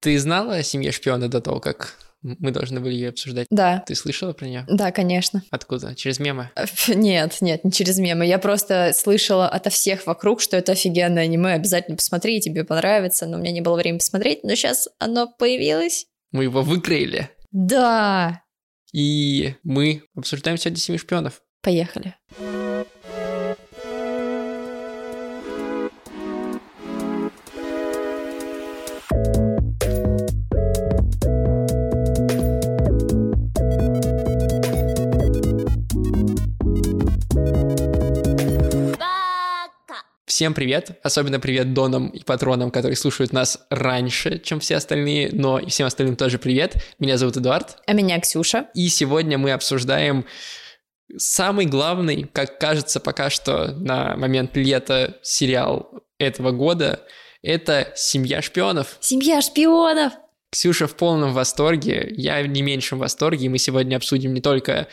Ты знала о семье шпиона до того, как мы должны были ее обсуждать? Да. Ты слышала про нее? Да, конечно. Откуда? Через мемы? Нет, нет, не через мемы. Я просто слышала ото всех вокруг, что это офигенное аниме, обязательно посмотри, тебе понравится. Но у меня не было времени посмотреть, но сейчас оно появилось. Мы его выкроили. Да. И мы обсуждаем сегодня «Семи шпионов». Поехали. Всем привет, особенно привет донам и патронам, которые слушают нас раньше, чем все остальные, но и всем остальным тоже привет. Меня зовут Эдуард. А меня Ксюша. И сегодня мы обсуждаем самый главный, как кажется пока что на момент лета сериал этого года, это «Семья шпионов». «Семья шпионов». Ксюша в полном восторге, я в не меньшем восторге, и мы сегодня обсудим не только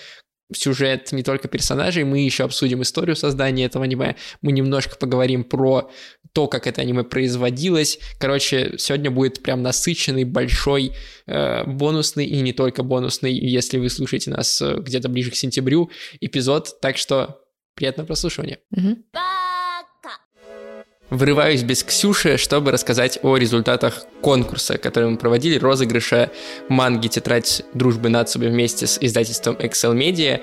сюжет не только персонажей, мы еще обсудим историю создания этого аниме, мы немножко поговорим про то, как это аниме производилось. Короче, сегодня будет прям насыщенный, большой, э, бонусный и не только бонусный, если вы слушаете нас э, где-то ближе к сентябрю, эпизод. Так что приятного прослушивания. Угу. Врываюсь без Ксюши, чтобы рассказать о результатах конкурса, который мы проводили, розыгрыша манги. «Тетрадь дружбы нацию» вместе с издательством Excel Media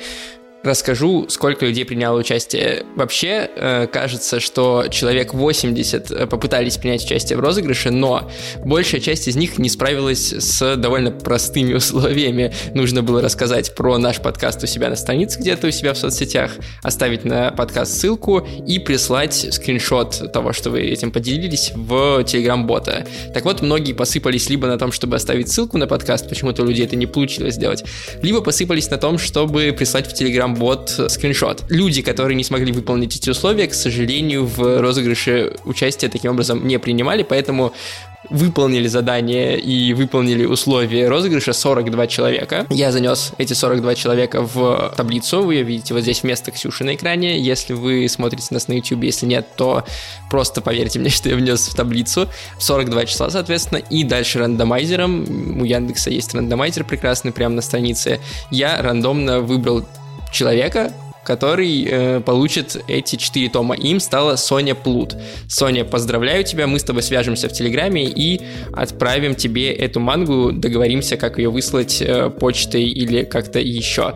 расскажу, сколько людей приняло участие. Вообще, э, кажется, что человек 80 э, попытались принять участие в розыгрыше, но большая часть из них не справилась с довольно простыми условиями. Нужно было рассказать про наш подкаст у себя на странице где-то у себя в соцсетях, оставить на подкаст ссылку и прислать скриншот того, что вы этим поделились в Telegram-бота. Так вот, многие посыпались либо на том, чтобы оставить ссылку на подкаст, почему-то у людей это не получилось сделать, либо посыпались на том, чтобы прислать в Telegram бот скриншот. Люди, которые не смогли выполнить эти условия, к сожалению, в розыгрыше участие таким образом не принимали, поэтому выполнили задание и выполнили условия розыгрыша 42 человека. Я занес эти 42 человека в таблицу, вы ее видите вот здесь вместо Ксюши на экране. Если вы смотрите нас на YouTube, если нет, то просто поверьте мне, что я внес в таблицу 42 числа, соответственно, и дальше рандомайзером, у Яндекса есть рандомайзер прекрасный прямо на странице, я рандомно выбрал человека, который э, получит эти четыре тома. Им стала Соня Плут. Соня, поздравляю тебя, мы с тобой свяжемся в Телеграме и отправим тебе эту мангу, договоримся, как ее выслать э, почтой или как-то еще.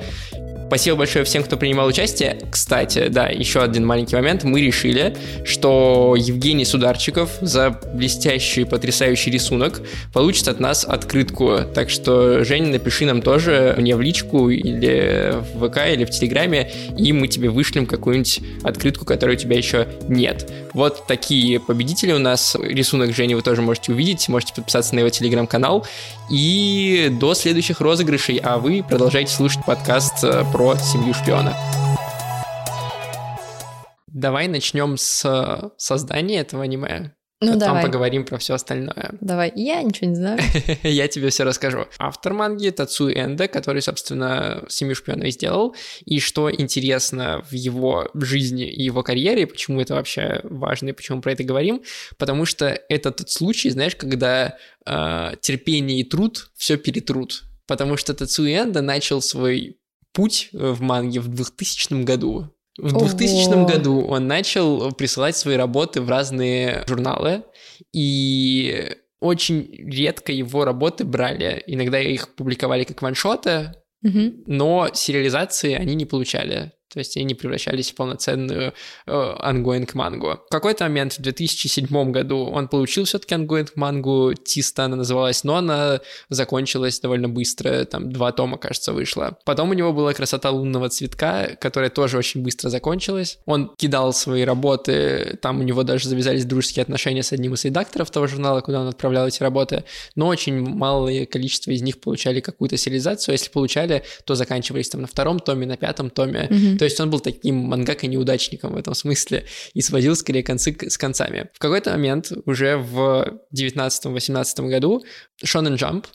Спасибо большое всем, кто принимал участие. Кстати, да, еще один маленький момент. Мы решили, что Евгений Сударчиков за блестящий, потрясающий рисунок получит от нас открытку. Так что, Женя, напиши нам тоже мне в личку или в ВК, или в Телеграме, и мы тебе вышлем какую-нибудь открытку, которой у тебя еще нет. Вот такие победители у нас. Рисунок Жени вы тоже можете увидеть, можете подписаться на его Телеграм-канал. И до следующих розыгрышей, а вы продолжайте слушать подкаст э, про семью шпиона. Давай начнем с создания этого аниме. Ну, Потом давай. поговорим про все остальное. Давай, я ничего не знаю. Я тебе все расскажу. Автор манги Тацу Энда, который, собственно, «Семью шпионов» сделал. И что интересно в его жизни и его карьере, почему это вообще важно и почему мы про это говорим, потому что это тот случай, знаешь, когда э, терпение и труд все перетрут. Потому что Тацу Энда начал свой путь в манге в 2000 году. В 2000 Ого. году он начал присылать свои работы в разные журналы, и очень редко его работы брали. Иногда их публиковали как one-shot ы, Мгм. но сериализации они не получали. То есть они не превращались в полноценную э, ongoing мангу. В какой-то момент в 2007 году он получил все-таки ongoing мангу, Тиста она называлась, но она закончилась довольно быстро, там два тома, кажется, вышло. Потом у него была «Красота лунного цветка», которая тоже очень быстро закончилась. Он кидал свои работы, там у него даже завязались дружеские отношения с одним из редакторов того журнала, куда он отправлял эти работы, но очень малое количество из них получали какую-то сериализацию, если получали, то заканчивались там на втором томе, на пятом томе. Мгм. То есть он был таким мангака-неудачником в этом смысле и сводил скорее концы с концами. В какой-то момент уже в 19-18 году Shonen Jump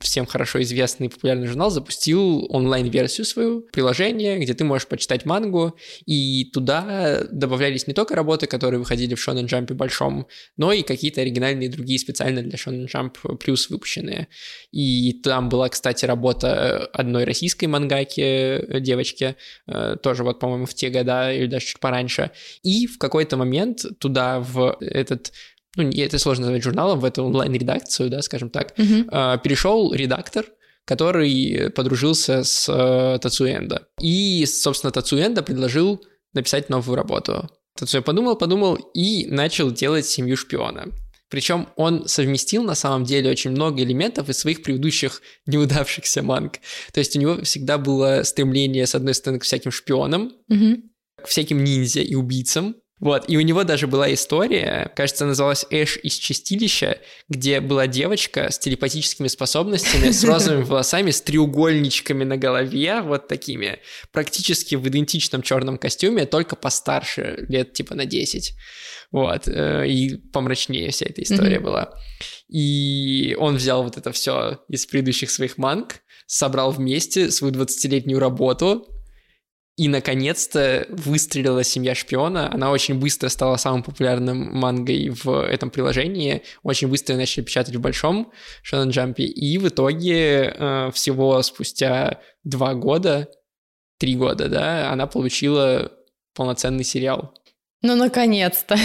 всем хорошо известный популярный журнал, запустил онлайн-версию свою, приложение, где ты можешь почитать мангу, и туда добавлялись не только работы, которые выходили в Shonen Jump большом, но и какие-то оригинальные другие специально для Shonen Jump плюс выпущенные. И там была, кстати, работа одной российской мангаки, э, девочки, э, тоже вот, по-моему, в те года или даже чуть пораньше. И в какой-то момент туда в этот ну, это сложно назвать журналом, в эту онлайн-редакцию, да, скажем так, mm-hmm. э, перешел редактор, который подружился с э, Тацуэнда. И, собственно, Тацуэнда предложил написать новую работу. Тацуя подумал, подумал и начал делать «Семью шпиона». Причем он совместил на самом деле очень много элементов из своих предыдущих неудавшихся манг. То есть у него всегда было стремление, с одной стороны, к всяким шпионам, mm-hmm. к всяким ниндзя и убийцам, вот, и у него даже была история, кажется, называлась «Эш из чистилища», где была девочка с телепатическими способностями, с розовыми волосами, с треугольничками на голове, вот такими, практически в идентичном черном костюме, только постарше, лет типа на 10. Вот, э, и помрачнее вся эта история mm-hmm. была. И он взял вот это все из предыдущих своих манг, собрал вместе свою 20-летнюю работу, и, наконец-то, выстрелила «Семья шпиона». Она очень быстро стала самым популярным мангой в этом приложении. Очень быстро начали печатать в большом Shonen Jump. И в итоге э, всего спустя два года, три года, да, она получила полноценный сериал. Ну, наконец-то.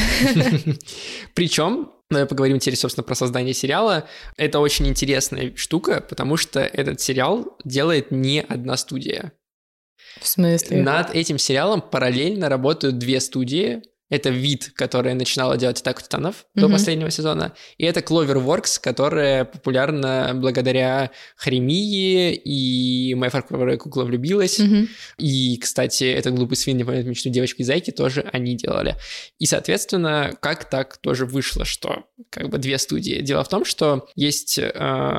Причем Давай поговорим теперь, собственно, про создание сериала. Это очень интересная штука, потому что этот сериал делает не одна студия. В смысле? Над этим сериалом параллельно работают две студии. Это вид, которая начинала делать «Атаку титанов» mm-hmm. до последнего сезона, и это Cloverworks, которая популярна благодаря Хремии и моя фарфоровая кукла влюбилась. Mm-hmm. И, кстати, этот глупый свин, не помню мечту девочки и зайки, тоже они делали. И, соответственно, как так тоже вышло, что как бы две студии. Дело в том, что есть э,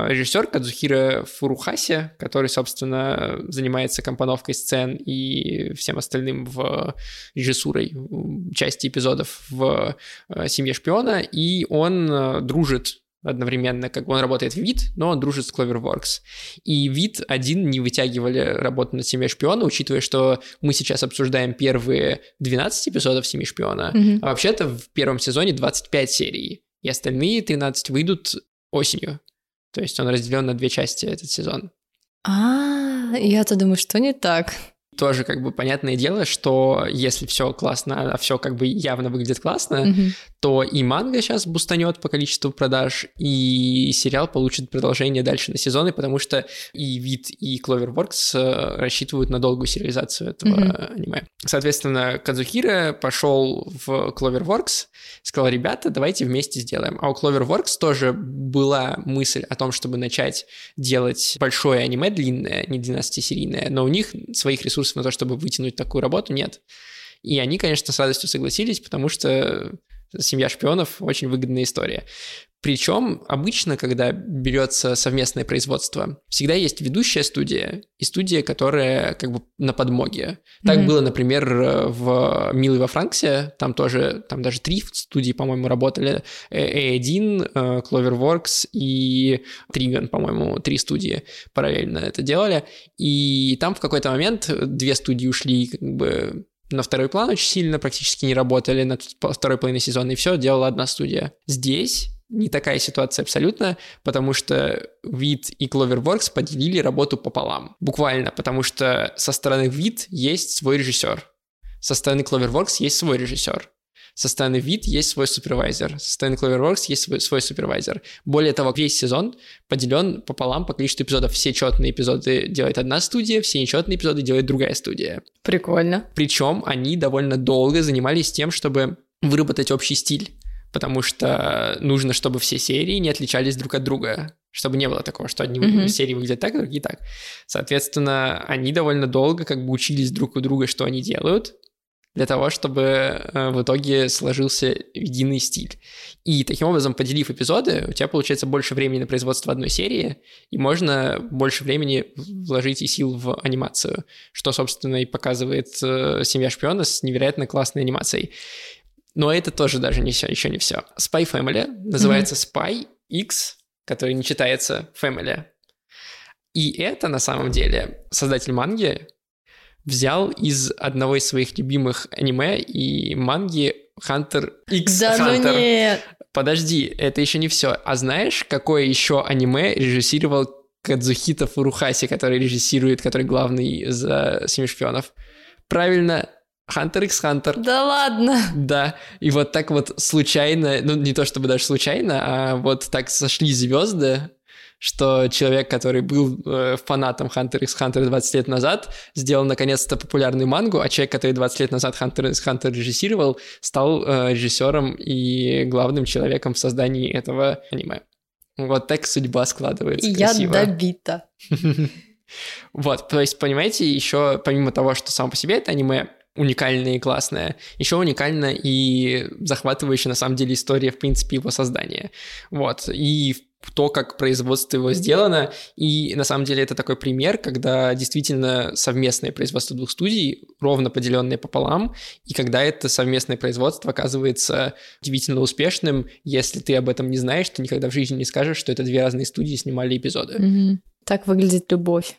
режиссер Кадзухира Фурухаси, который, собственно, занимается компоновкой сцен и всем остальным в режиссурой части части эпизодов в э, «Семье шпиона», и он э, дружит одновременно, как он работает в вид, но он дружит с Cloverworks. И вид один не вытягивали работу над «Семьей шпиона», учитывая, что мы сейчас обсуждаем первые 12 эпизодов «Семьи шпиона», mm-hmm. а вообще-то в первом сезоне 25 серий, и остальные 13 выйдут осенью. То есть он разделен на две части этот сезон. А, я-то думаю, что не так тоже как бы понятное дело, что если все классно, а все как бы явно выглядит классно, mm-hmm. то и манга сейчас бустанет по количеству продаж, и сериал получит продолжение дальше на сезоны, потому что и вид, и Cloverworks э, рассчитывают на долгую сериализацию этого mm-hmm. аниме. Соответственно, Кадзухира пошел в Cloverworks, сказал, ребята, давайте вместе сделаем. А у Cloverworks тоже была мысль о том, чтобы начать делать большое аниме длинное, не 12-серийное, но у них своих ресурсов ресурсов на то, чтобы вытянуть такую работу, нет. И они, конечно, с радостью согласились, потому что «Семья шпионов» — очень выгодная история. Причем обычно, когда берется совместное производство, всегда есть ведущая студия и студия, которая как бы на подмоге. Так mm-hmm. было, например, в «Милый во Франксе», там тоже, там даже три студии, по-моему, работали. A1, э, Cloverworks и Trigon, по-моему, три студии параллельно это делали. И там в какой-то момент две студии ушли как бы на второй план очень сильно, практически не работали на второй половине сезона, и все делала одна студия. Здесь не такая ситуация абсолютно, потому что вид и Cloverworks поделили работу пополам. Буквально, потому что со стороны вид есть свой режиссер, со стороны Cloverworks есть свой режиссер. Со стороны вид есть свой супервайзер, со стороны Cloverworks есть свой, свой супервайзер. Более того, весь сезон поделен пополам по количеству эпизодов. Все четные эпизоды делает одна студия, все нечетные эпизоды делает другая студия. Прикольно. Причем они довольно долго занимались тем, чтобы выработать общий стиль потому что нужно, чтобы все серии не отличались друг от друга, чтобы не было такого, что одни mm-hmm. серии выглядят так, другие так. Соответственно, они довольно долго как бы учились друг у друга, что они делают, для того, чтобы э, в итоге сложился единый стиль. И таким образом, поделив эпизоды, у тебя получается больше времени на производство одной серии, и можно больше времени вложить и сил в анимацию, что, собственно, и показывает э, «Семья шпиона» с невероятно классной анимацией. Но это тоже даже не все, еще не все. Spy Family называется mm-hmm. Spy X который не читается Family. И это на самом деле создатель манги взял из одного из своих любимых аниме и манги Hunter X Да Hunter. ну нет. Подожди, это еще не все. А знаешь, какое еще аниме режиссировал Кадзухита Фурухаси, который режиссирует, который главный за «Семи шпионов»? Правильно, Hunter x Hunter. Да ладно. Да, и вот так вот случайно, ну не то чтобы даже случайно, а вот так сошли звезды, что человек, который был э, фанатом Hunter x Hunter 20 лет назад, сделал наконец-то популярную мангу, а человек, который 20 лет назад Hunter x Hunter режиссировал, стал э, режиссером и главным человеком в создании этого аниме. Вот так судьба складывается И я красиво. добита. Вот, то есть, понимаете, еще помимо того, что само по себе это аниме уникальное и классное, еще уникальна и захватывающая на самом деле история, в принципе, его создания. Вот, и то, как производство его сделано, и на самом деле это такой пример, когда действительно совместное производство двух студий, ровно поделенное пополам, и когда это совместное производство оказывается удивительно успешным, если ты об этом не знаешь, ты никогда в жизни не скажешь, что это две разные студии снимали эпизоды. Мгм. Так выглядит любовь.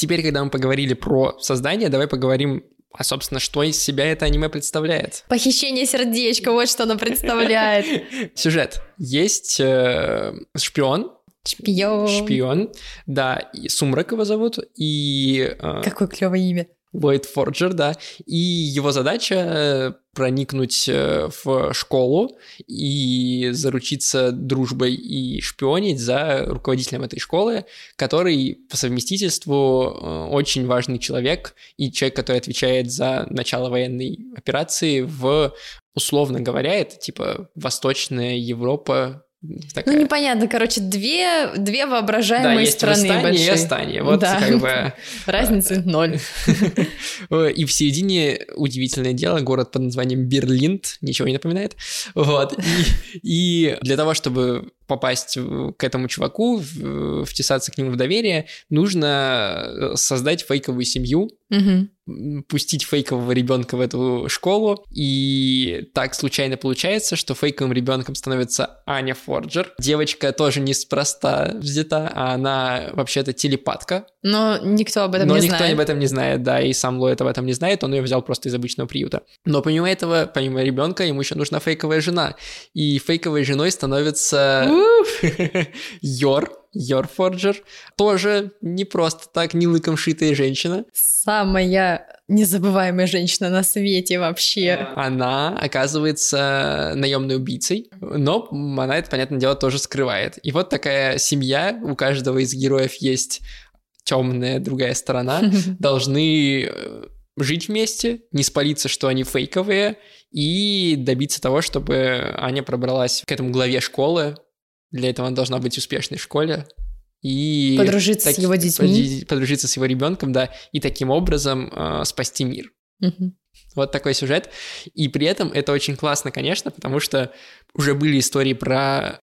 Теперь, когда мы поговорили про создание, давай поговорим, а, собственно, что из себя это аниме представляет. Похищение сердечка, вот что оно представляет. Сюжет. Есть э, шпион, Шпион. шпион, да, и Сумрак его зовут, и э, Какое клевое имя. Ллойд Форджер, да, и его задача э, проникнуть э, в школу и заручиться дружбой и шпионить за руководителем этой школы, который по совместительству э, очень важный человек и человек, который отвечает за начало военной операции в, условно говоря, это типа Восточная Европа, такая. Ну, непонятно, короче, две, две да, воображаемые есть страны Восстание и большие. Остание. Вот Да. как бы Разницы ноль. И в середине удивительное дело, город под названием Берлинд, ничего не напоминает. Вот. И, и для того, чтобы попасть к этому чуваку, втесаться к нему в доверие, нужно э, создать фейковую семью, м, пустить фейкового ребенка в эту школу, и так случайно получается, что фейковым ребенком становится Аня Форджер. Девочка тоже неспроста взята, а она вообще-то телепатка, Но никто об этом но не никто знает. об этом не знает, да, и сам Ллойд об этом не знает, он ее взял просто из обычного приюта. Но помимо этого, помимо ребенка, ему еще нужна фейковая жена. И фейковой женой становится Уф. Йор, Йор Форджер. Тоже не просто так, не лыком шитая женщина. Самая незабываемая женщина на свете вообще. Она оказывается наемной убийцей, но она это, понятное дело, тоже скрывает. И вот такая семья, у каждого из героев есть темная другая сторона, должны э, жить вместе, не спалиться, что они фейковые, и добиться того, чтобы Аня пробралась к этому главе школы. Для этого она должна быть успешной в школе. И Подружиться с его детьми. Подружиться с его ребенком, да, и таким образом э, спасти мир. Мгм. Вот такой сюжет. И при этом это очень классно, конечно, потому что уже были истории про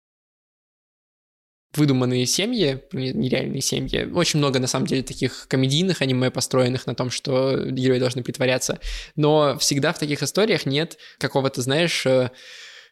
выдуманные семьи, не- нереальные семьи. Очень много, на самом деле, таких комедийных аниме, построенных на том, что герои должны притворяться. Но всегда в таких историях нет какого-то, знаешь, э,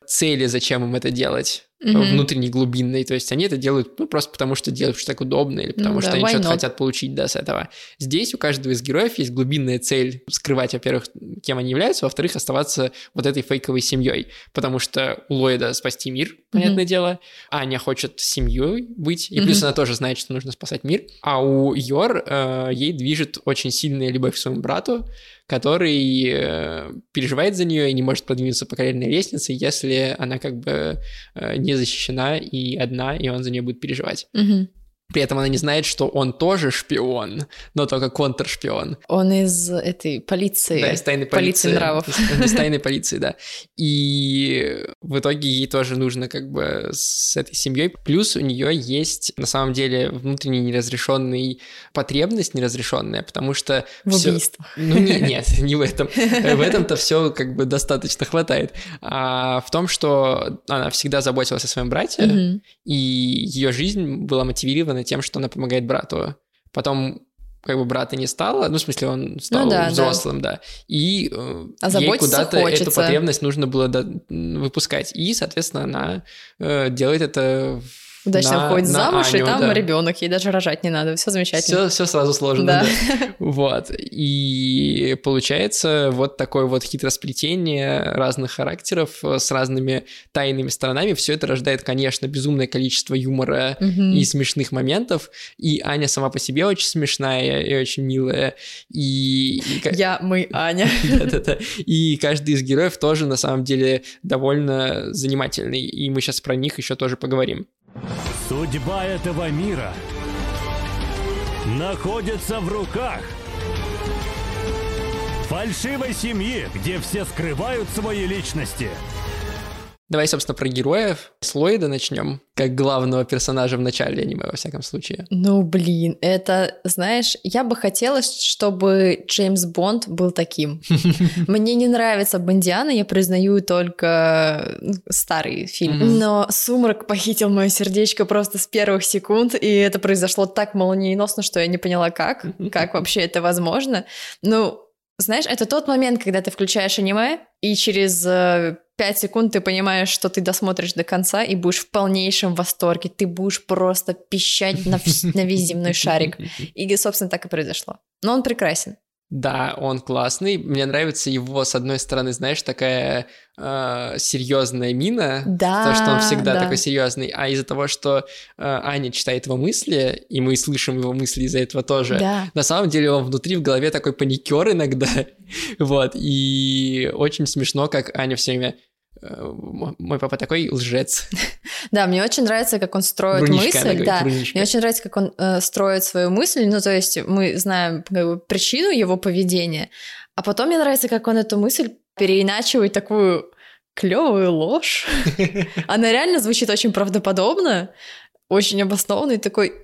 цели, зачем им это делать Мгм. внутренней, глубинной. То есть они это делают ну, просто потому, что делают, что так удобно, или потому Ну что да, они что-то хотят получить да, с этого. Здесь у каждого из героев есть глубинная цель скрывать, во-первых, кем они являются, во-вторых, оставаться вот этой фейковой семьей. Потому что у Ллойда спасти мир, понятное дело. Аня хочет семьей быть, и плюс Мгм. она тоже знает, что нужно спасать мир. А у Йор э, ей движет очень сильная любовь к своему брату, который э, переживает за нее и не может продвинуться по карьерной лестнице, если она как бы э, не защищена и одна, и он за нее будет переживать. Мгм. При этом она не знает, что он тоже шпион, но только контршпион. Он из этой полиции. Да, из тайной полиции полиции. нравов. Из, из тайной полиции, да. И в итоге ей тоже нужно как бы с этой семьей. Плюс у нее есть на самом деле внутренний неразрешенный потребность неразрешенная, потому что В всё- убийствах. Ну не, нет, не в этом. В этом-то все как бы достаточно хватает. А в том, что она всегда заботилась о своем брате, Мгм. и ее жизнь была мотивирована тем, что она помогает брату. Потом как бы брата не стало, ну, в смысле, он стал Ну да, взрослым, да, и э, ей Озаботиться куда-то эту хочется. потребность нужно было выпускать. И, соответственно, она э, делает это в- Удачно на- выходит на замуж, и Аню, там да. ребенок, ей даже рожать не надо, все замечательно. Все, все сразу сложно, Да. да. Вот. И получается вот такое вот хитросплетение разных характеров э, с разными тайными сторонами. Все это рождает, конечно, безумное количество юмора Мгм. и смешных моментов. И Аня сама по себе очень смешная и очень милая. И... и Я, мы, Аня. Да-да-да. И каждый из героев тоже на самом деле довольно занимательный. И мы сейчас про них еще тоже поговорим. Судьба этого мира находится в руках фальшивой семьи, где все скрывают свои личности. Давай, собственно, про героев. С Ллойда начнем, как главного персонажа в начале аниме, во всяком случае. Ну, блин, это, знаешь, я бы хотела, чтобы Джеймс Бонд был таким. Мне не нравится Бондиана, я признаю только ну, старый фильм. Но «Сумрак» похитил мое сердечко просто с первых секунд, и это произошло так молниеносно, что я не поняла, как, как вообще это возможно. Ну, знаешь, это тот момент, когда ты включаешь аниме, и через э, секунд ты понимаешь, что ты досмотришь до конца и будешь в полнейшем восторге. Ты будешь просто пищать на, на весь земной шарик. И, собственно, так и произошло. Но он прекрасен. Да, он классный. Мне нравится его, с одной стороны, знаешь, такая э, серьезная мина, Да, то, что он всегда да. такой серьезный, а из-за того, что э, Аня читает его мысли, и мы слышим его мысли из-за этого тоже. Да. На самом деле он внутри в голове такой паникер иногда, вот, и очень смешно, как Аня все время мой папа такой лжец. Да, мне очень нравится, как он строит Врунишка, она мысль. говорит, Да, мне очень нравится, как он э, строит свою мысль. Ну, то есть мы знаем как бы, причину его поведения, а потом мне нравится, как он эту мысль переиначивает такую клевую ложь. Она реально звучит очень правдоподобно, очень обоснованно и такой.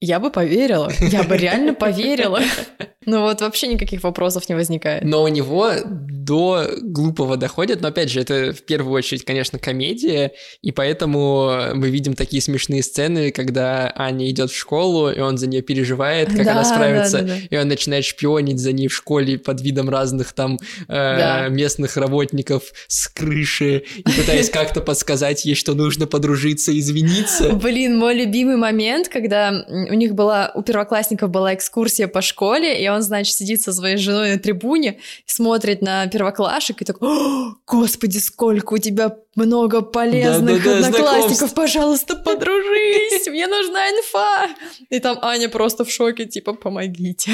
Я бы поверила, я бы реально поверила. Ну вот вообще никаких вопросов не возникает. Но у него до глупого доходит, но опять же, это в первую очередь, конечно, комедия, и поэтому мы видим такие смешные сцены, когда Аня идет в школу, и он за нее переживает, как Да, она справится, да, да, да. и он начинает шпионить за ней в школе под видом разных там э, Да. местных работников с крыши, и пытаясь как-то подсказать ей, что нужно подружиться, извиниться. Блин, мой любимый момент, когда у них была, у первоклассников была экскурсия по школе, и он, значит, сидит со своей женой на трибуне, смотрит на первоклашек и такой, «О, господи, сколько у тебя много полезных Да-да-да, одноклассников, знакомств». пожалуйста, подружись, мне нужна инфа. И там Аня просто в шоке, типа, помогите.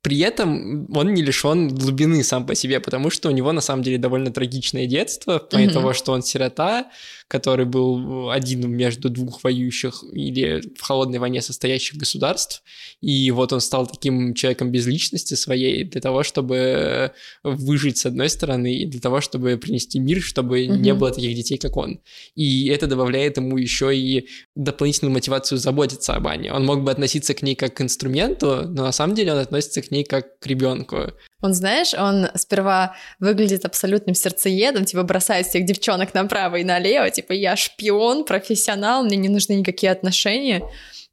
При этом он не лишен глубины сам по себе, потому что у него на самом деле довольно трагичное детство, в плане Мгм. того, что он сирота, который был один между двух воюющих или в холодной войне состоящих государств, и вот он стал таким человеком без личности своей для того, чтобы выжить с одной стороны, и для того, чтобы принести мир, чтобы не Мгм. было таких детей, как он. И это добавляет ему еще и дополнительную мотивацию заботиться об Ане. Он мог бы относиться к ней как к инструменту, но на самом деле он относится к ней как к ребенку. Он, знаешь, он сперва выглядит абсолютным сердцеедом, типа бросает всех девчонок направо и налево, типа я шпион, профессионал, мне не нужны никакие отношения.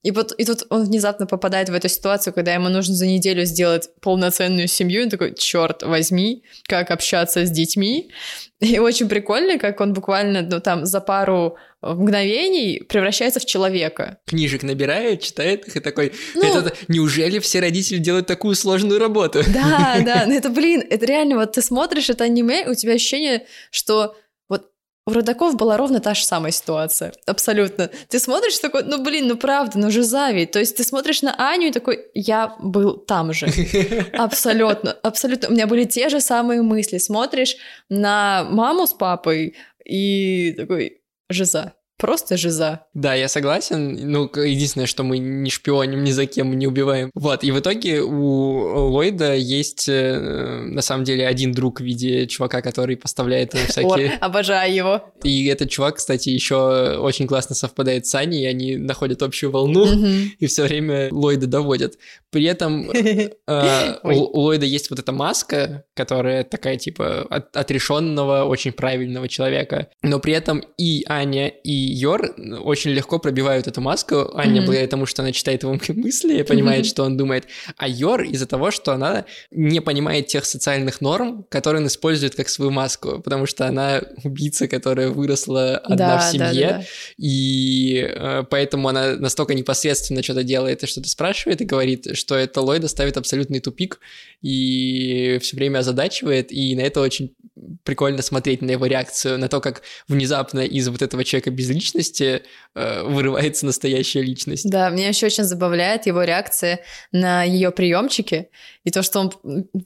И вот и тут он внезапно попадает в эту ситуацию, когда ему нужно за неделю сделать полноценную семью, и он такой, черт возьми, как общаться с детьми. И очень прикольно, как он буквально, ну там, за пару мгновений превращается в человека. Книжек набирает, читает их и такой, Ну- это, неужели все родители делают такую сложную работу? Да, да, ну это, блин, это реально, вот ты смотришь это аниме, у тебя ощущение, что у родаков была ровно та же самая ситуация, абсолютно. Ты смотришь такой, ну блин, ну правда, ну же зависть. То есть ты смотришь на Аню и такой, я был там же. Абсолютно, абсолютно. У меня были те же самые мысли. Смотришь на маму с папой и такой, жиза. Просто жиза. Да, я согласен. Ну, единственное, что мы не шпионим ни за кем, не убиваем. Вот, и в итоге у Ллойда есть э, на самом деле один друг в виде чувака, который поставляет всякие... обожаю его. И этот чувак, кстати, еще очень классно совпадает с Аней, и они находят общую волну, и все время Ллойда доводят. При этом э, Ой. у Ллойда есть вот эта маска, которая такая, типа, от- отрешенного, очень правильного человека. Но при этом и Аня, и Йор очень легко пробивают эту маску. Аня, Мгм. благодаря тому, что она читает его мысли, понимает, Мгм. что он думает. А Йор из-за того, что она не понимает тех социальных норм, которые он использует как свою маску, потому что она убийца, которая выросла одна Да, в да, семье, да, да. и э, поэтому она настолько непосредственно что-то делает и что-то спрашивает и говорит, что это Ллойда ставит абсолютный тупик и все время озадачивает, и на это очень прикольно смотреть на его реакцию, на то, как внезапно из вот этого человека без личности э, вырывается настоящая личность. Да, меня еще очень забавляет его реакция на ее приемчики и то, что он,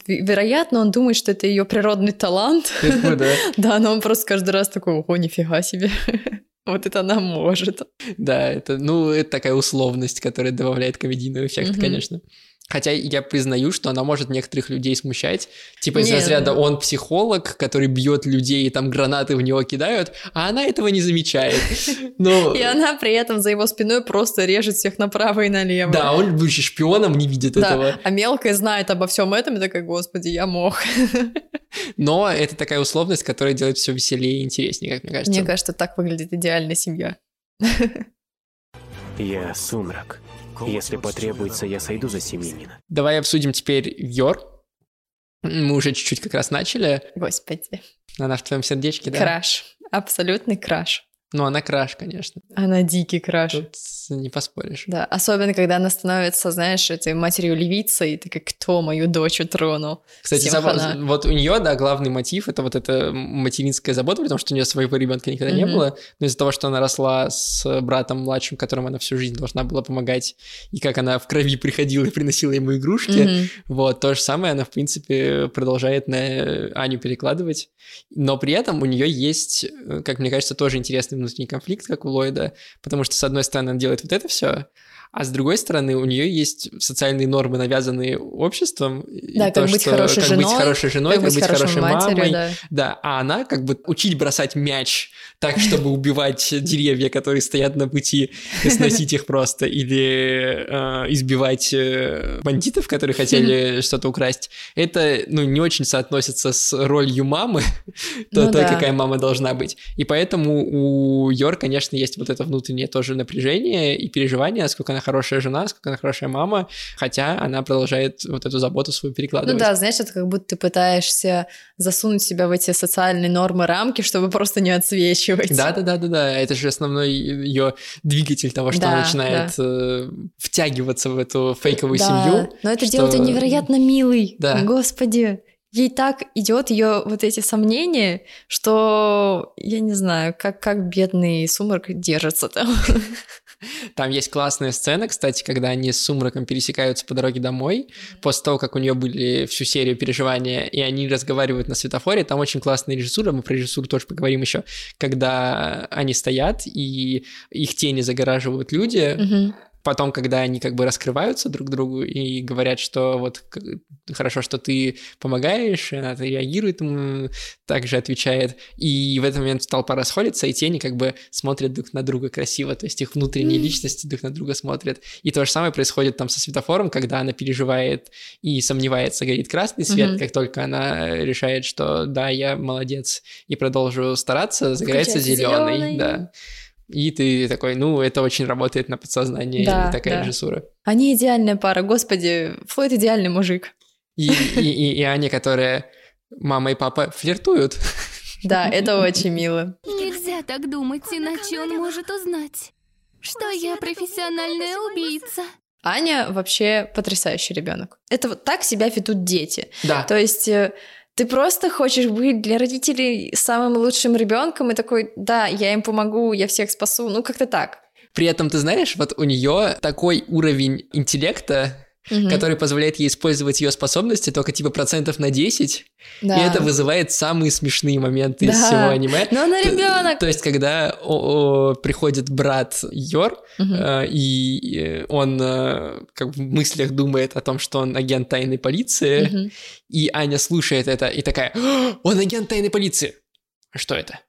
вероятно, он думает, что это ее природный талант. Да. Да, но он просто каждый раз такой, ого, нифига себе. Вот это она может. Да, это, ну, это такая условность, которая добавляет комедийного эффекта, конечно. Хотя я признаю, что она может некоторых людей смущать. Типа из разряда ну- он психолог, который бьет людей, и там гранаты в него кидают, а она этого не замечает. Но... И она при этом за его спиной просто режет всех направо и налево. Да, он, будучи шпионом, не видит Да, этого. а мелкая знает обо всем этом и такая, господи, я мог. Но это такая условность, которая делает все веселее и интереснее, как мне кажется. Мне кажется, так выглядит идеальная семья. Я сумрак. Если потребуется, я сойду за семьянина. Давай обсудим теперь Йор. Мы уже чуть-чуть как раз начали. Господи. Она в твоем сердечке, да? Краш. Абсолютный краш. Ну, она краш, конечно. Она дикий краш. Тут не поспоришь. Да, особенно когда она становится, знаешь, этой матерью левицей, ты как кто мою дочь утронул? Кстати, хана. вот у нее, да, главный мотив это вот эта материнская забота, потому что у нее своего ребенка никогда не Мгм. было, но из-за того, что она росла с братом младшим, которому она всю жизнь должна была помогать, и как она в крови приходила и приносила ему игрушки, Мгм. вот то же самое она, в принципе, продолжает на Аню перекладывать, но при этом у нее есть, э, как мне кажется, тоже интересный внутренний конфликт, как у Ллойда, потому что, с одной стороны, она делает вот это все, а с другой стороны, у нее есть социальные нормы, навязанные обществом. Да, то, как быть что- хорошей как быть женой, хорошей женой, Как быть хорошей матерью, мамой. да. Да, а она как бы учить бросать мяч так, чтобы убивать деревья, которые стоят на пути, и сносить их просто, или э, избивать э, бандитов, которые хотели что-то украсть. Это, ну, не очень соотносится с ролью мамы, то- Ну той, да. какая мама должна быть. И поэтому у Йор, конечно, есть вот это внутреннее тоже напряжение и переживание, насколько она хорошая жена, насколько она хорошая мама, хотя она продолжает вот эту заботу свою Ну перекладывать. да, знаешь, это как будто ты пытаешься засунуть себя в эти социальные нормы, рамки, чтобы просто не отсвечивать. Да, да, да, да, да. Это же основной ее двигатель того, что Да, она начинает э, втягиваться в эту фейковую Да, семью. но это что- делает ее невероятно милый. Да. Господи. Ей так идет ее вот эти сомнения, что я не знаю, как, как бедный сумрак держится там. Там есть классная сцена, кстати, когда они с Сумраком пересекаются по дороге домой, после того, как у нее были всю серию переживания, и они разговаривают на светофоре. Там очень классная режиссура, мы про режиссуру тоже поговорим еще, когда они стоят, и их тени загораживают люди, Мгм. Потом, когда они как бы раскрываются друг другу и говорят, что вот хорошо, что ты помогаешь, и она реагирует, также отвечает, и в этот момент толпа расходится, и тени как бы смотрят друг на друга красиво, то есть их внутренние личности друг на друга смотрят. И то же самое происходит там со светофором, когда она переживает и сомневается, горит красный свет, Мгм. как только она решает, что да, я молодец, и продолжу стараться, загорается зеленый, зелёный. да. И ты такой, ну, это очень работает на подсознание, Да, такая да. режиссура. Они идеальная пара, господи, Флойд идеальный мужик. И, и, и, и Аня, которая мама и папа флиртуют. Да, это очень мило. Нельзя так думать, иначе он может узнать, что я профессиональная убийца. Аня вообще потрясающий ребенок. Это вот так себя ведут дети. Да. То есть э, ты просто хочешь быть для родителей самым лучшим ребенком и такой, да, я им помогу, я всех спасу. Ну, как-то так. При этом, ты знаешь, вот у нее такой уровень интеллекта, Мгм. который позволяет ей использовать ее способности только типа процентов на 10, Да. и это вызывает самые смешные моменты из Да. всего аниме. Но она ребенок. То есть, когда о- о, приходит брат Йор, Мгм. э, и э, он э, как в мыслях думает о том, что он агент тайной полиции, Мгм. и Аня слушает это и такая, «А, он агент тайной полиции. А что это?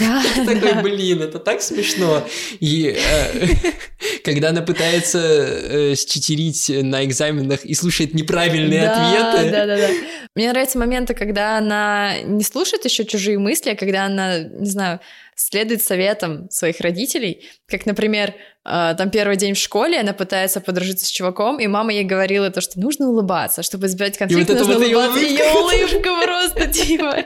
Да, Такой, блин, это так смешно. И э, когда она пытается э, считерить на экзаменах и слушает неправильные ответы, Да, да, да. Мне нравятся моменты, когда она не слушает еще чужие мысли, а когда она, не знаю, следует советам своих родителей, как, например, э, там первый день в школе, она пытается подружиться с чуваком, и мама ей говорила то, что нужно улыбаться, чтобы избежать конфликта, вот это нужно вот улыбаться. Её улыбка просто, типа...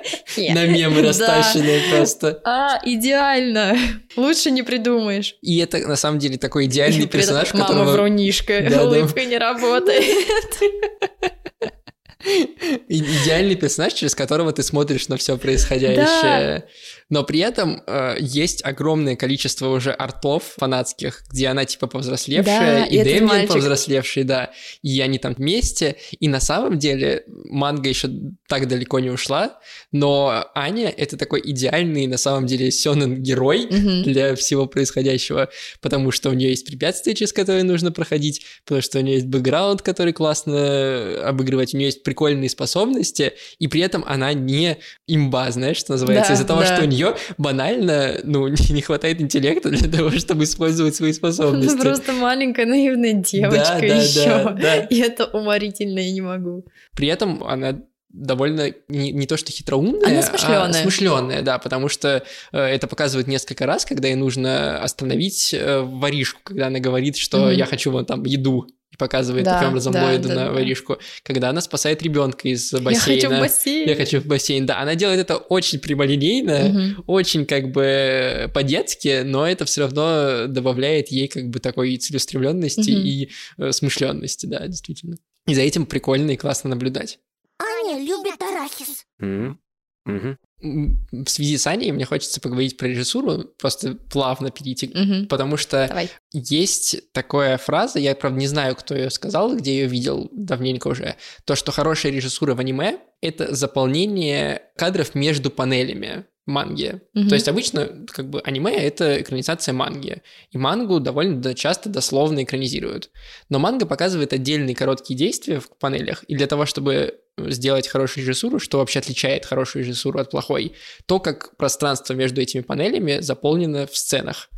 На мемы растащенные просто. А, идеально. Лучше не придумаешь. И это на самом деле такой идеальный И персонаж, Мама которого... врунишка, Да, да. улыбка не работает. Идеальный персонаж, через которого ты смотришь на все происходящее. Но при этом э, есть огромное количество уже артов фанатских, где она типа повзрослевшая, Да, и Дэмиан повзрослевший, да. И они там вместе. И на самом деле манга еще так далеко не ушла, но Аня — это такой идеальный на самом деле сёнэн герой Мгм. для всего происходящего, потому что у нее есть препятствия, через которые нужно проходить, потому что у нее есть бэкграунд, который классно обыгрывать, у нее есть прикольные способности, и при этом она не имба, знаешь, что называется, Да, из-за того, да. что у нее банально, ну, не хватает интеллекта для того, чтобы использовать свои способности. Она просто маленькая наивная девочка Да, да, еще. да, да. И это уморительно, я не могу. При этом она довольно не, не то что хитроумная, Она смышлёная. а смышленая, да, потому что э, это показывает несколько раз, когда ей нужно остановить э, воришку, когда она говорит, что Мгм. я хочу вон там еду, и показывает Да, таким образом да, Ллойду да, на да. воришку, когда она спасает ребенка из Я бассейна. хочу в бассейн. Я хочу в бассейн, да. Она делает это очень прямолинейно, Мгм. очень как бы по-детски, но это все равно добавляет ей как бы такой целеустремленности Мгм. и э, смышленности, да, действительно. И за этим прикольно и классно наблюдать. Аня любит арахис. М? Мгм. В связи с Аней мне хочется поговорить про режиссуру, просто плавно перейти, Мгм. потому что Давай. есть такая фраза, я, правда, не знаю, кто ее сказал, где ее видел давненько уже, то, что хорошая режиссура в аниме — это заполнение кадров между панелями манги. Мгм. То есть обычно как бы аниме — это экранизация манги, и мангу довольно до- часто дословно экранизируют. Но манга показывает отдельные короткие действия в панелях, и для того, чтобы сделать хорошую режиссуру, что вообще отличает хорошую режиссуру от плохой, то, как пространство между этими панелями заполнено в сценах.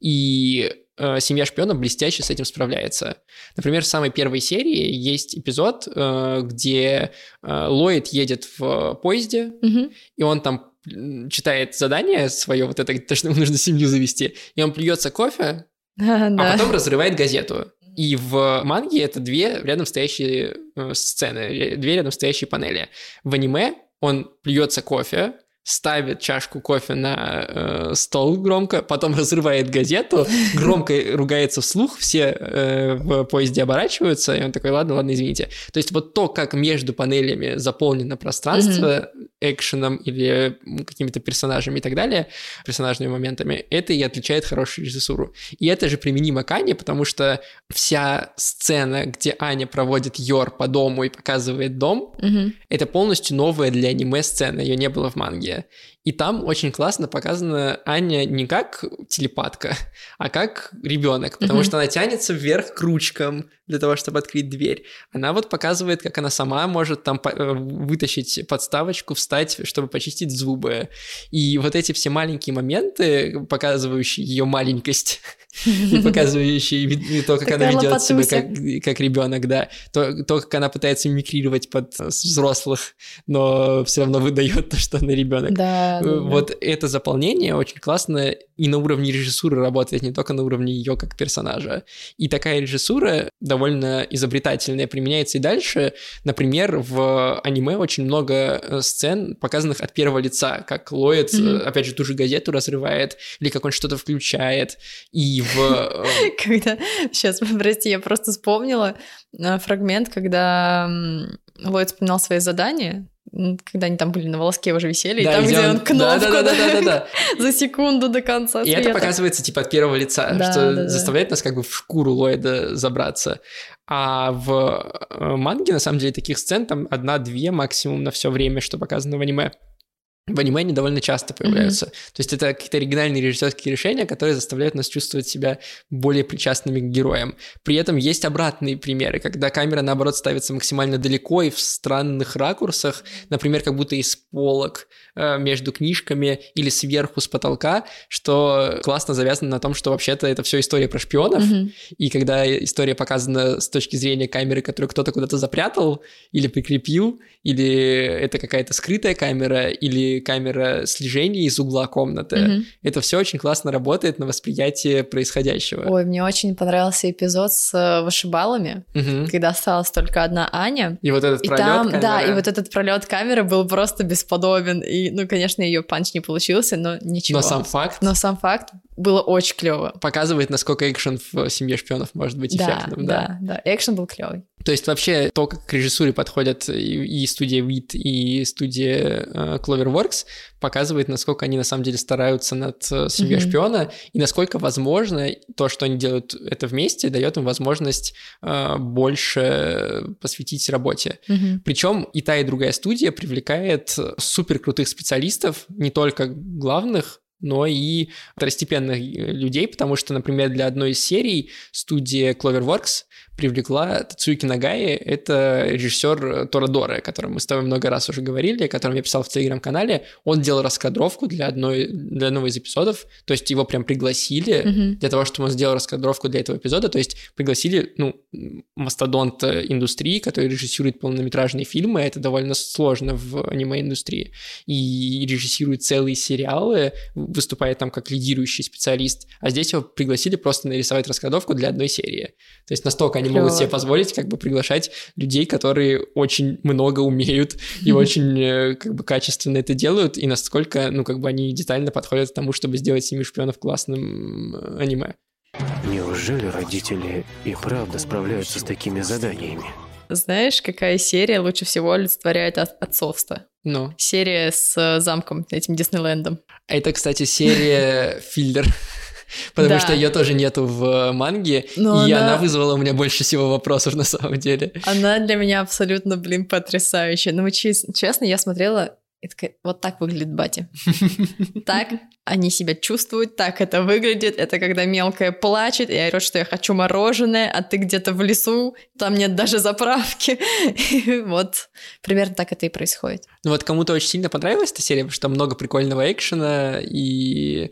И э, «Семья шпиона» блестяще с этим справляется. Например, в самой первой серии есть эпизод, э, где э, Ллойд едет в поезде, Мгм. и он там читает задание свое, вот это, то, что ему нужно семью завести, и он плюется кофе, а потом разрывает газету. И в манге это две рядом стоящие сцены, э, две рядом стоящие панели. В аниме он плюется кофе, ставит чашку кофе на э, стол громко, потом разрывает газету, громко ругается вслух, все э, в поезде оборачиваются, и он такой, ладно, ладно, извините. То есть вот то, как между панелями заполнено пространство экшеном или какими-то персонажами и так далее, персонажными моментами, это и отличает хорошую режиссуру. И это же применимо к Ане, потому что вся сцена, где Аня проводит Йор по дому и показывает дом, это полностью новая для аниме сцена, ее не было в манге. Familie. И там очень классно показана Аня не как телепатка, а как ребенок, потому Мгм. что она тянется вверх к ручкам для того, чтобы открыть дверь. Она вот показывает, как она сама может там э, вытащить подставочку, встать, чтобы почистить зубы. И вот эти все маленькие моменты, показывающие ее маленькость и показывающие то, как она ведет себя как, ребенок, да, то, то, как она пытается мимикрировать под э, взрослых, но все равно выдает то, что она ребенок. Да, да, Э, да. Вот это заполнение очень классно и на уровне режиссуры работает, не только на уровне ее как персонажа. И такая режиссура довольно изобретательная применяется и дальше. Например, в аниме очень много э, сцен, показанных от первого лица, как Ллойд, э, Мгм. опять же, ту же газету разрывает, или как он что-то включает. И в... э, Когда... Сейчас, прости, я просто вспомнила э, фрагмент, когда м, Ллойд вспоминал свои задания, когда они там были на волоске уже висели, и да, там, где где он кнопку да, Да-да-да-да-да. за секунду до конца И это света. показывается типа от первого лица, Да, что да, да. заставляет нас как бы в шкуру Ллойда забраться. А в э, манге, на самом деле, таких сцен там одна-две максимум на все время, что показано в аниме. В аниме они довольно часто появляются. То есть это какие-то оригинальные режиссерские решения, которые заставляют нас чувствовать себя более причастными к героям. При этом есть обратные примеры, когда камера, наоборот, ставится максимально далеко и в странных ракурсах, например, как будто из полок э, между книжками или сверху с потолка, что классно завязано на том, что вообще-то это все история про шпионов, Мгм. и когда история показана с точки зрения камеры, которую кто-то куда-то запрятал или прикрепил, или это какая-то скрытая камера, или камера слежения из угла комнаты. Мгм. Это все очень классно работает на восприятие происходящего. Ой, мне очень понравился эпизод с э, вышибалами, Мгм. когда осталась только одна Аня. И вот этот И пролет там, да, камеры. и вот этот пролет камеры был просто бесподобен. И, ну, конечно, ее панч не получился, но ничего. Но сам факт Но сам факт было очень клево. показывает, насколько экшен в «Семье шпионов» может быть Да, эффектным. да, да. Экшен был клевый. То есть вообще то, как к режиссуре подходят и, студия WIT, и студия э, Cloverworks, показывает, насколько они на самом деле стараются над э, «Семьей Мгм. шпиона», и насколько возможно то, что они делают это вместе, дает им возможность э, больше посвятить работе. Мгм. Причем и та, и другая студия привлекает супер крутых специалистов, не только главных, но и второстепенных людей, потому что, например, для одной из серий студия Cloverworks привлекла Тацуюки Нагаи, это режиссер Торадора, о котором мы с тобой много раз уже говорили, о котором я писал в телеграм-канале. Он делал раскадровку для, одной, для одного из эпизодов, то есть его прям пригласили Мгм. для того, чтобы он сделал раскадровку для этого эпизода, то есть пригласили, ну, мастодонт индустрии, который режиссирует полнометражные фильмы, это довольно сложно в аниме-индустрии, и режиссирует целые сериалы, выступает там как лидирующий специалист, а здесь его пригласили просто нарисовать раскадровку для одной серии. То есть настолько они могут Клёво. себе позволить как бы приглашать людей, которые очень много умеют и очень э, как бы качественно это делают, и насколько, ну, как бы они детально подходят к тому, чтобы сделать «Семи шпионов» классным э, аниме. Неужели родители и правда справляются с такими заданиями? Знаешь, какая серия лучше всего олицетворяет от- отцовство? Ну, Серия с э, замком, этим Диснейлендом. это, кстати, серия филлер. Потому Да. что ее тоже нету в манге, Но и она- она вызвала у меня больше всего вопросов на самом деле. Она для меня абсолютно, блин, потрясающая. Ну, чес- честно, я смотрела и такая, вот так выглядит Бати. Так они себя чувствуют, так это выглядит. Это когда мелкая плачет и орет, что я хочу мороженое, а ты где-то в лесу, там нет даже заправки. И вот примерно так это и происходит. Ну вот кому-то очень сильно понравилась эта серия, потому что много прикольного экшена и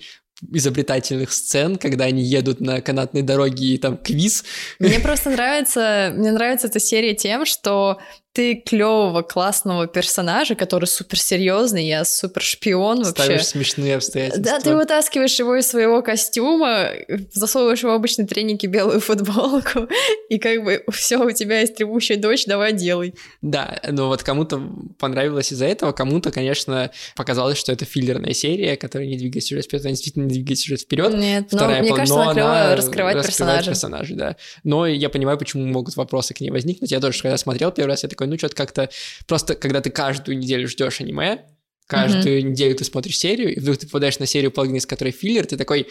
изобретательных сцен, когда они едут на канатной дороге и там квиз. Мне просто нравится, мне нравится эта серия тем, что ты клевого, классного персонажа, который супер серьезный, я супер шпион вообще. Ставишь смешные обстоятельства. Да, ты вытаскиваешь его из своего костюма, засовываешь его в обычные треники, белую футболку, и как бы все, у тебя есть требующая дочь, давай делай. Да, но вот кому-то понравилось из-за этого, кому-то, конечно, показалось, что это филлерная серия, которая не двигает сюжет вперед, она действительно не двигает сюжет вперед. Нет, но Вторая мне пол- кажется, но она клево раскрывать персонажа. персонажей, да. Но я понимаю, почему могут вопросы к ней возникнуть. Я тоже, когда смотрел первый раз, я такой, ну, что-то как-то... Просто, когда ты каждую неделю ждешь аниме, каждую неделю ты смотришь серию, и вдруг ты попадаешь на серию, половина из которой филлер, ты такой...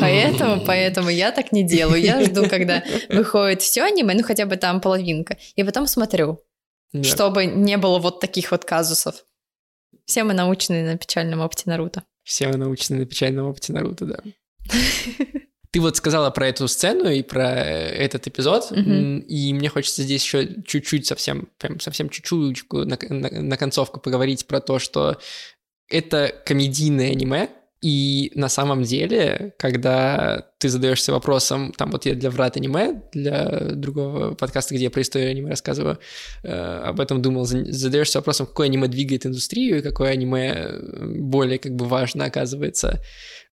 Поэтому, поэтому я так не делаю. Я жду, когда выходит все аниме, ну хотя бы там половинка, и потом смотрю, Да. чтобы не было вот таких вот казусов. Все мы научены на печальном опыте Наруто. Все мы научены на печальном опыте Наруто, да. Ты вот сказала про эту сцену и про э, этот эпизод, м, и мне хочется здесь еще чуть-чуть, совсем, прям совсем чуть-чуть на, на- на концовку поговорить про то, что это комедийное аниме, и на самом деле, когда ты задаешься вопросом, там вот я для врат аниме, для другого подкаста, где я про историю аниме рассказываю, э, об этом думал, за- задаешься вопросом, какое аниме двигает индустрию и какое аниме э, более как бы важно оказывается,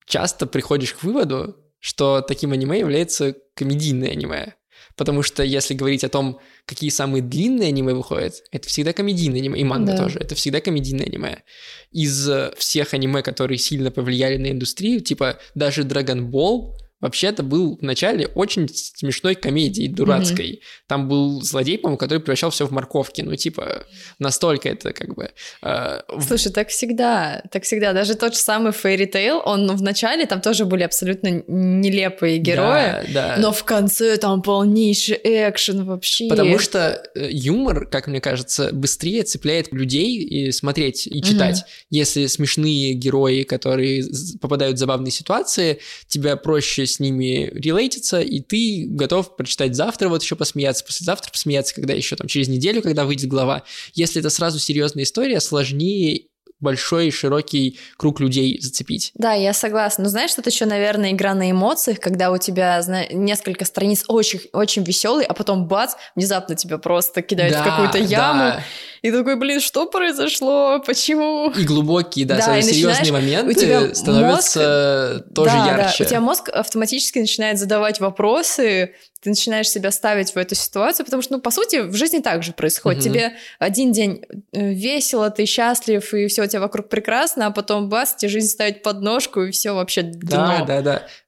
часто приходишь к выводу, что таким аниме является комедийное аниме. Потому что если говорить о том, какие самые длинные аниме выходят, это всегда комедийное аниме, и манга Да. тоже, это всегда комедийное аниме. Из всех аниме, которые сильно повлияли на индустрию, типа даже Dragon Ball, вообще-то был вначале очень смешной комедией, дурацкой. Там был злодей, по-моему, который превращал все в морковки. Ну, типа, настолько это как бы... э, в- Слушай, так всегда, так всегда. Даже тот же самый Fairy Tail, он в начале, там тоже были абсолютно нелепые герои, Да, да. но в конце там полнейший экшен вообще. Потому что э, юмор, как мне кажется, быстрее цепляет людей и смотреть и читать. Если смешные герои, которые попадают в забавные ситуации, тебя проще с ними релейтиться, и ты готов прочитать завтра, вот еще посмеяться, послезавтра посмеяться, когда еще там через неделю, когда выйдет глава. Если это сразу серьезная история, сложнее большой широкий круг людей зацепить. Да, я согласна. Но знаешь, это еще, наверное, игра на эмоциях, когда у тебя зна- несколько страниц очень, очень веселый, а потом бац, внезапно тебя просто кидают в Да, какую-то яму. да. И такой, блин, что произошло? Почему? И глубокие, да, Да, самые и серьезные начинаешь- моменты у тебя становятся тоже да, ярче. Да, у тебя мозг автоматически начинает задавать вопросы, ты начинаешь себя ставить в эту ситуацию, потому что, ну, по сути, в жизни так же происходит. Мгм. Тебе один день э, весело, ты счастлив, и все у тебя вокруг прекрасно, а потом бас, тебе жизнь ставит подножку, и все вообще Да, дно. да,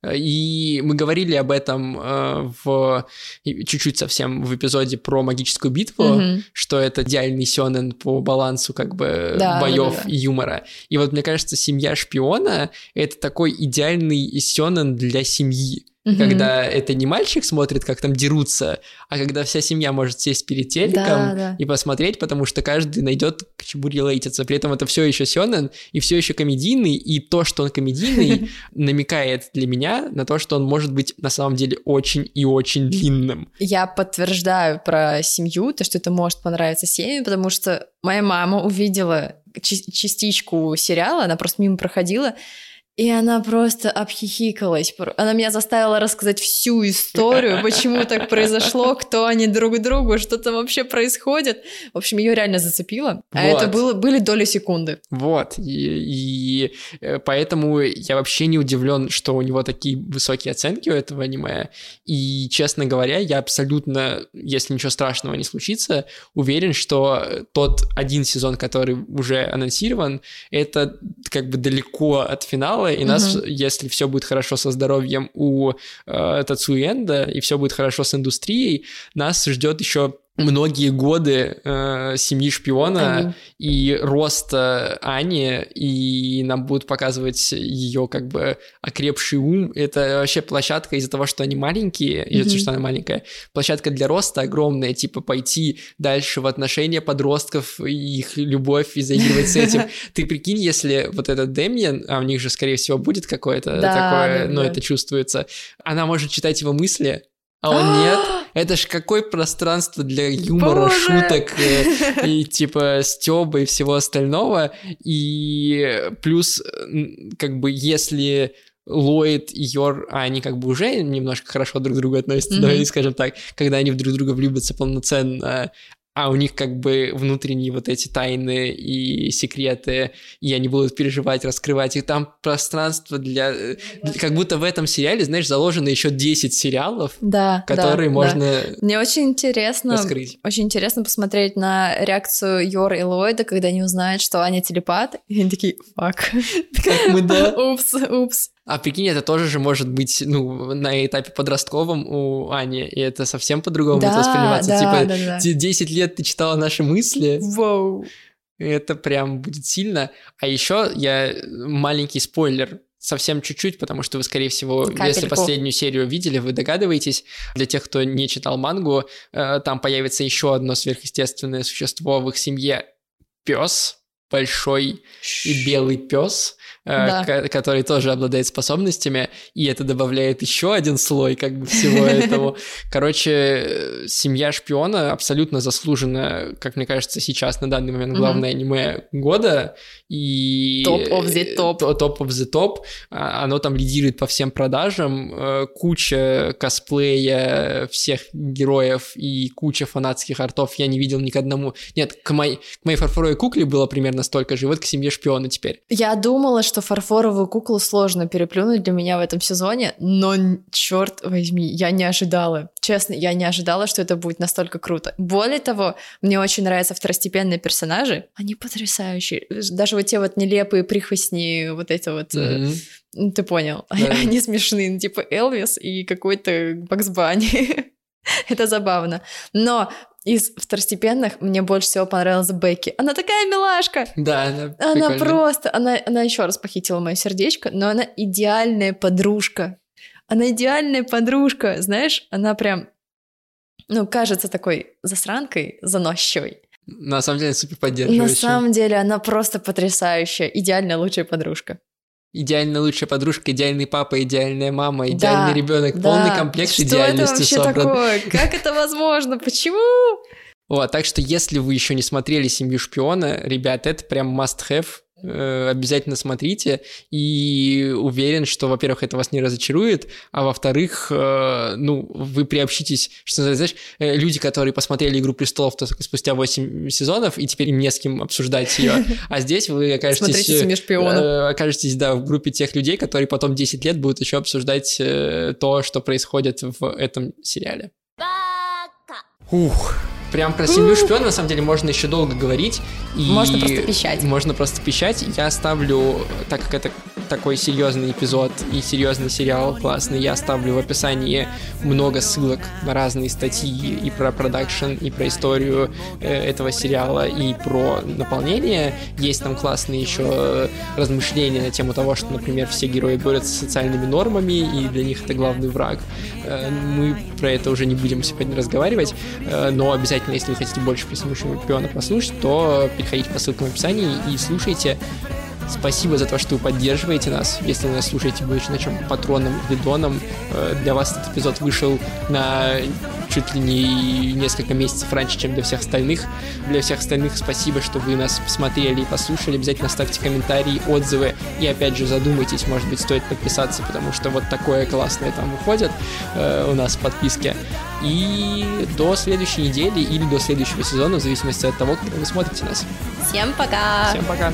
да. И мы говорили об этом э, в чуть-чуть совсем в эпизоде про магическую битву, Мгм. что это идеальный сёнэн по балансу как бы Да, боев да, да. и юмора. И вот мне кажется, семья шпиона это такой идеальный сёнэн для семьи. Мгм. Когда это не мальчик смотрит, как там дерутся, а когда вся семья может сесть перед телеком Да, да. и посмотреть, потому что каждый найдет к чему релейтиться. При этом это все еще Сёнэн и все еще комедийный, и то, что он комедийный, намекает для меня на то, что он может быть на самом деле очень и очень длинным. Я подтверждаю про семью, то, что это может понравиться семье, потому что моя мама увидела частичку сериала, она просто мимо проходила, и она просто обхихикалась. Она меня заставила рассказать всю историю, почему так произошло, кто они друг другу, что там вообще происходит. В общем, ее реально зацепило. А Вот. это было, были доли секунды. Вот, и, и, э, поэтому я вообще не удивлен, что у него такие высокие оценки у этого аниме. И, честно говоря, я абсолютно, если ничего страшного не случится, уверен, что тот один сезон, который уже анонсирован, это как бы далеко от финала, и нас, если все будет хорошо со здоровьем у э, Тацуэнда, и все будет хорошо с индустрией, нас ждет еще многие годы э, семьи шпиона Аминь. и роста Ани, и нам будут показывать ее как бы окрепший ум. Это вообще площадка из-за того, что они маленькие, из-за того, Мгм. что она маленькая. Площадка для роста огромная, типа пойти дальше в отношения подростков, их любовь и заигрывать с этим. Ты прикинь, если вот этот Демьян, а у них же, скорее всего, будет какое-то такое, но да. это чувствуется, она может читать его мысли, а он нет. Это ж какое пространство для юмора, Боже! шуток э, и типа стёба и всего остального. И плюс, м, как бы, если Ллойд и Йор, а они как бы уже немножко хорошо друг к другу относятся, Мгм. давай скажем так, когда они в друг друга влюбятся полноценно, а у них как бы внутренние вот эти тайны и секреты, и они будут переживать, раскрывать, и там пространство для... э, Как будто в этом сериале, знаешь, заложено еще 10 сериалов, Да, да, которые да. можно Мне очень интересно, раскрыть. очень интересно посмотреть на реакцию Йора и Ллойда, когда они узнают, что Аня телепат, и они такие, фак. Как мы, да. Упс, упс. А прикинь, это тоже же может быть, ну, на этапе подростковом у Ани, и это совсем по-другому будет Да, восприниматься. да, типа, да, да. те 10 лет ты читала наши мысли, Воу. это прям будет сильно. А еще я маленький спойлер, совсем чуть-чуть, потому что вы, скорее всего, если Капельку. последнюю серию видели, вы догадываетесь. Для тех, кто не читал мангу, э, там появится еще одно сверхъестественное существо в их семье. Пес, большой и белый пес, э, Да. ко- который тоже обладает способностями, и это добавляет еще один слой как бы всего этому. Короче, э, семья шпиона абсолютно заслуженно, как мне кажется, сейчас на данный момент главное аниме года и Top of the top. То- Top of the top. Оно там лидирует по всем продажам, э, куча косплея всех героев и куча фанатских артов. Я не видел ни к одному. Нет, к моей, к моей фарфоровой кукле было примерно столько же, и вот к семье шпиона теперь. Я думала, что фарфоровую куклу сложно переплюнуть для меня в этом сезоне, но черт возьми, я не ожидала. Честно, я не ожидала, что это будет настолько круто. Более того, мне очень нравятся второстепенные персонажи. Они потрясающие. Даже вот те вот нелепые прихвостни, вот эти вот... э, ну, Ты понял. Да. Они смешные, ну, типа Элвис и какой-то Бакс Банни. Это забавно. Но из второстепенных мне больше всего понравилась Бекки. Она такая милашка. Да, она, Она прикольная. просто, она, она еще раз похитила мое сердечко, но она идеальная подружка. Она идеальная подружка, знаешь, она прям, ну, кажется такой засранкой, заносчивой. На самом деле супер На поддерживающая. самом деле она просто потрясающая, идеальная лучшая подружка. Идеальная лучшая подружка, идеальный папа, идеальная мама, Да, идеальный ребенок, Да. полный комплект Что идеальности это вообще собран. такое? Как это возможно? Почему? Вот, так что если вы еще не смотрели «Семью шпиона», ребят, это прям must-have. Э, обязательно смотрите и уверен, что, во-первых, это вас не разочарует, а во-вторых, э, ну, вы приобщитесь, что знаешь, э, люди, которые посмотрели «Игру престолов» только спустя 8 сезонов, и теперь им не с кем обсуждать ее, а здесь вы окажетесь, окажетесь, да, в группе тех людей, которые потом 10 лет будут еще обсуждать то, что происходит в этом сериале. Ух, прям про семью шпиона, на самом деле, можно еще долго говорить. И можно просто пищать. Можно просто пищать. Я ставлю, так как это такой серьезный эпизод и серьезный сериал классный, я ставлю в описании много ссылок на разные статьи и про продакшн, и про историю э, этого сериала, и про наполнение. Есть там классные еще размышления на тему того, что, например, все герои борются с социальными нормами, и для них это главный враг. Э, мы про это уже не будем сегодня разговаривать, э, но обязательно, если вы хотите больше про Симуши Пиона послушать, то переходите по ссылкам в описании и слушайте. Спасибо за то, что вы поддерживаете нас. Если вы нас слушаете, будучи на чем патроном или э, для вас этот эпизод вышел на чуть ли не несколько месяцев раньше, чем для всех остальных. Для всех остальных спасибо, что вы нас посмотрели и послушали. Обязательно ставьте комментарии, отзывы. И опять же задумайтесь, может быть, стоит подписаться, потому что вот такое классное там выходит э, у нас в подписке. И до следующей недели или до следующего сезона, в зависимости от того, когда вы смотрите нас. Всем пока! Всем пока!